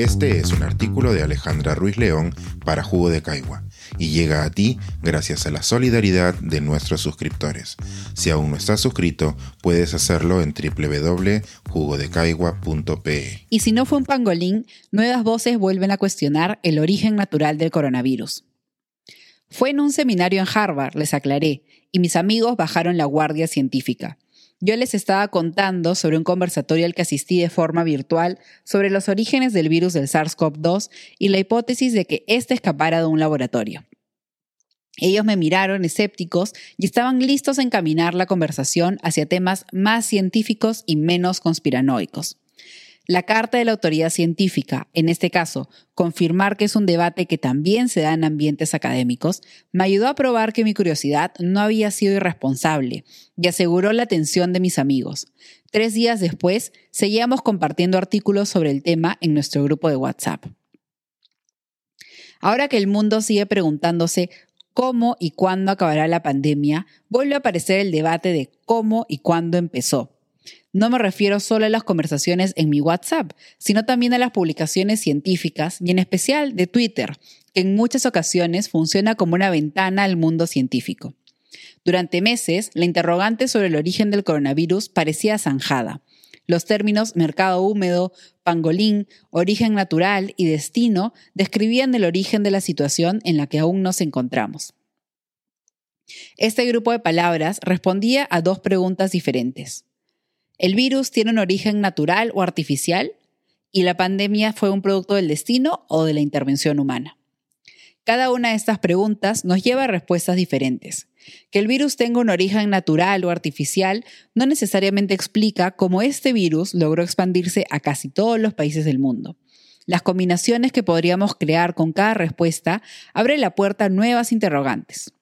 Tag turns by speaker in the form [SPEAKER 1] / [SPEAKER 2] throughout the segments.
[SPEAKER 1] Este es un artículo de Alejandra Ruiz León para Jugo de Caigua y llega a ti gracias a la solidaridad de nuestros suscriptores. Si aún no estás suscrito, puedes hacerlo en www.jugodecaigua.pe.
[SPEAKER 2] Y si no fue un pangolín, nuevas voces vuelven a cuestionar el origen natural del coronavirus. Fue en un seminario en Harvard, les aclaré, y mis amigos bajaron la guardia científica. Yo les estaba contando sobre un conversatorio al que asistí de forma virtual sobre los orígenes del virus del SARS-CoV-2 y la hipótesis de que éste escapara de un laboratorio. Ellos me miraron escépticos y estaban listos a encaminar la conversación hacia temas más científicos y menos conspiranoicos. La carta de la autoridad científica, en este caso, confirmar que es un debate que también se da en ambientes académicos, me ayudó a probar que mi curiosidad no había sido irresponsable y aseguró la atención de mis amigos. Tres días después, seguíamos compartiendo artículos sobre el tema en nuestro grupo de WhatsApp. Ahora que el mundo sigue preguntándose cómo y cuándo acabará la pandemia, vuelve a aparecer el debate de cómo y cuándo empezó. No me refiero solo a las conversaciones en mi WhatsApp, sino también a las publicaciones científicas y en especial de Twitter, que en muchas ocasiones funciona como una ventana al mundo científico. Durante meses, la interrogante sobre el origen del coronavirus parecía zanjada. Los términos mercado húmedo, pangolín, origen natural y destino describían el origen de la situación en la que aún nos encontramos. Este grupo de palabras respondía a dos preguntas diferentes. ¿El virus tiene un origen natural o artificial? ¿Y la pandemia fue un producto del destino o de la intervención humana? Cada una de estas preguntas nos lleva a respuestas diferentes. Que el virus tenga un origen natural o artificial no necesariamente explica cómo este virus logró expandirse a casi todos los países del mundo. Las combinaciones que podríamos crear con cada respuesta abren la puerta a nuevas interrogantes.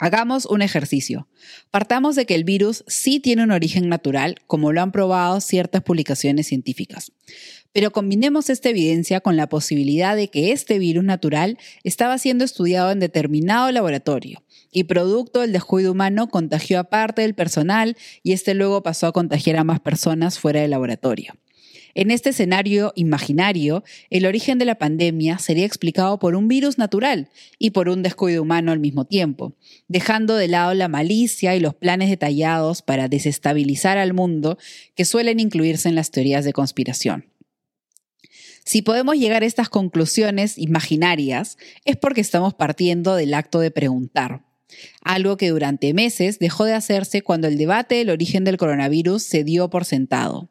[SPEAKER 2] Hagamos un ejercicio. Partamos de que el virus sí tiene un origen natural, como lo han probado ciertas publicaciones científicas. Pero combinemos esta evidencia con la posibilidad de que este virus natural estaba siendo estudiado en determinado laboratorio y producto del descuido humano contagió a parte del personal y este luego pasó a contagiar a más personas fuera del laboratorio. En este escenario imaginario, el origen de la pandemia sería explicado por un virus natural y por un descuido humano al mismo tiempo, dejando de lado la malicia y los planes detallados para desestabilizar al mundo que suelen incluirse en las teorías de conspiración. Si podemos llegar a estas conclusiones imaginarias, es porque estamos partiendo del acto de preguntar, algo que durante meses dejó de hacerse cuando el debate del origen del coronavirus se dio por sentado.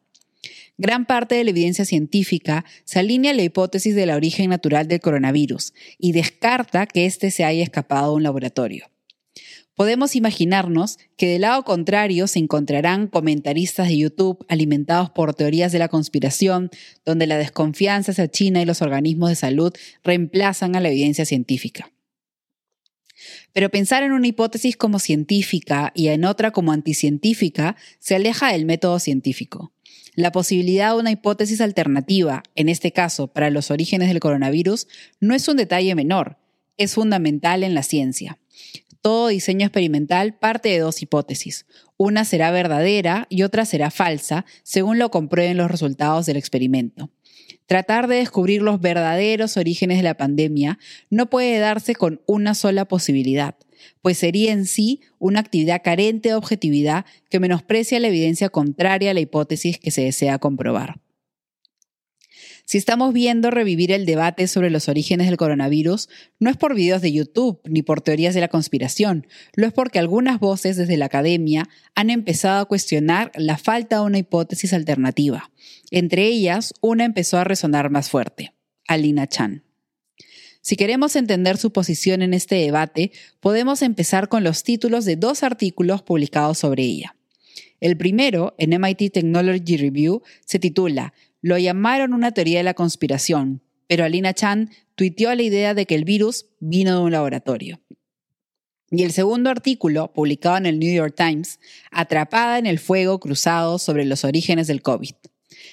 [SPEAKER 2] Gran parte de la evidencia científica se alinea a la hipótesis del origen natural del coronavirus y descarta que éste se haya escapado de un laboratorio. Podemos imaginarnos que del lado contrario se encontrarán comentaristas de YouTube alimentados por teorías de la conspiración, donde la desconfianza hacia China y los organismos de salud reemplazan a la evidencia científica. Pero pensar en una hipótesis como científica y en otra como anticientífica se aleja del método científico. La posibilidad de una hipótesis alternativa, en este caso para los orígenes del coronavirus, no es un detalle menor, es fundamental en la ciencia. Todo diseño experimental parte de dos hipótesis. Una será verdadera y otra será falsa, según lo comprueben los resultados del experimento. Tratar de descubrir los verdaderos orígenes de la pandemia no puede darse con una sola posibilidad pues sería en sí una actividad carente de objetividad que menosprecia la evidencia contraria a la hipótesis que se desea comprobar. Si estamos viendo revivir el debate sobre los orígenes del coronavirus, no es por videos de YouTube ni por teorías de la conspiración, lo es porque algunas voces desde la academia han empezado a cuestionar la falta de una hipótesis alternativa. Entre ellas, una empezó a resonar más fuerte, Alina Chan. Si queremos entender su posición en este debate, podemos empezar con los títulos de dos artículos publicados sobre ella. El primero, en MIT Technology Review, se titula Lo llamaron una teoría de la conspiración, pero Alina Chan tuiteó la idea de que el virus vino de un laboratorio. Y el segundo artículo, publicado en el New York Times, Atrapada en el fuego cruzado sobre los orígenes del COVID.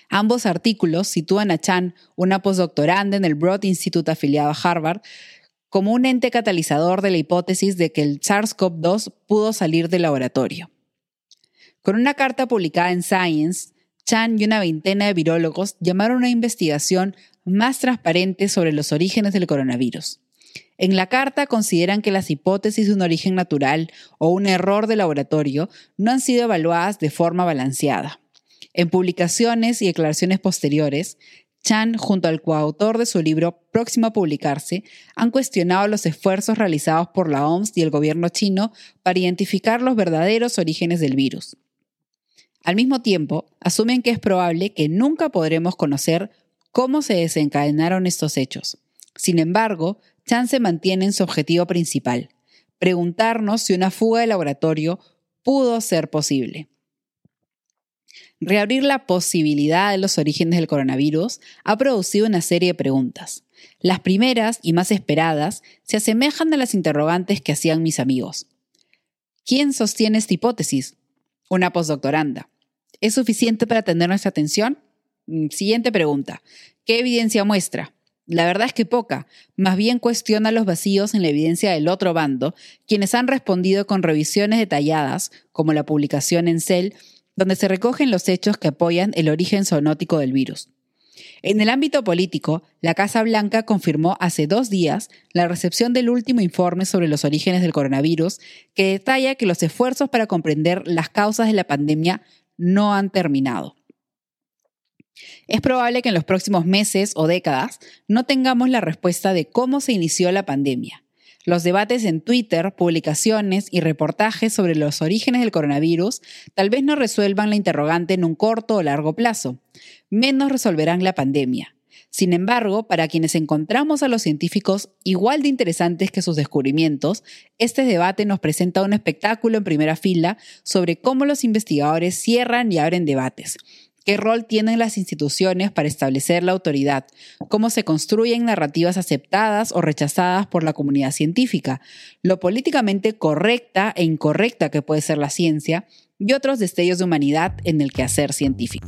[SPEAKER 2] Ambos artículos sitúan a Chan, una postdoctoranda en el Broad Institute afiliado a Harvard, como un ente catalizador de la hipótesis de que el SARS-CoV-2 pudo salir del laboratorio. Con una carta publicada en Science, Chan y una veintena de virólogos llamaron a una investigación más transparente sobre los orígenes del coronavirus. En la carta consideran que las hipótesis de un origen natural o un error de laboratorio no han sido evaluadas de forma balanceada. En publicaciones y declaraciones posteriores, Chan, junto al coautor de su libro próximo a publicarse, han cuestionado los esfuerzos realizados por la OMS y el gobierno chino para identificar los verdaderos orígenes del virus. Al mismo tiempo, asumen que es probable que nunca podremos conocer cómo se desencadenaron estos hechos. Sin embargo, Chan se mantiene en su objetivo principal, preguntarnos si una fuga de laboratorio pudo ser posible. Reabrir la posibilidad de los orígenes del coronavirus ha producido una serie de preguntas. Las primeras y más esperadas se asemejan a las interrogantes que hacían mis amigos. ¿Quién sostiene esta hipótesis? Una postdoctoranda. ¿Es suficiente para tener nuestra atención? Mm, siguiente pregunta. ¿Qué evidencia muestra? La verdad es que poca, más bien cuestiona los vacíos en la evidencia del otro bando, quienes han respondido con revisiones detalladas, como la publicación en Cell, donde se recogen los hechos que apoyan el origen zoonótico del virus. En el ámbito político, la Casa Blanca confirmó hace dos días la recepción del último informe sobre los orígenes del coronavirus, que detalla que los esfuerzos para comprender las causas de la pandemia no han terminado. Es probable que en los próximos meses o décadas no tengamos la respuesta de cómo se inició la pandemia. Los debates en Twitter, publicaciones y reportajes sobre los orígenes del coronavirus tal vez no resuelvan la interrogante en un corto o largo plazo, menos resolverán la pandemia. Sin embargo, para quienes encontramos a los científicos igual de interesantes que sus descubrimientos, este debate nos presenta un espectáculo en primera fila sobre cómo los investigadores cierran y abren debates ¿Qué rol tienen las instituciones para establecer la autoridad? ¿Cómo se construyen narrativas aceptadas o rechazadas por la comunidad científica? Lo políticamente correcta e incorrecta que puede ser la ciencia y otros destellos de humanidad en el quehacer científico.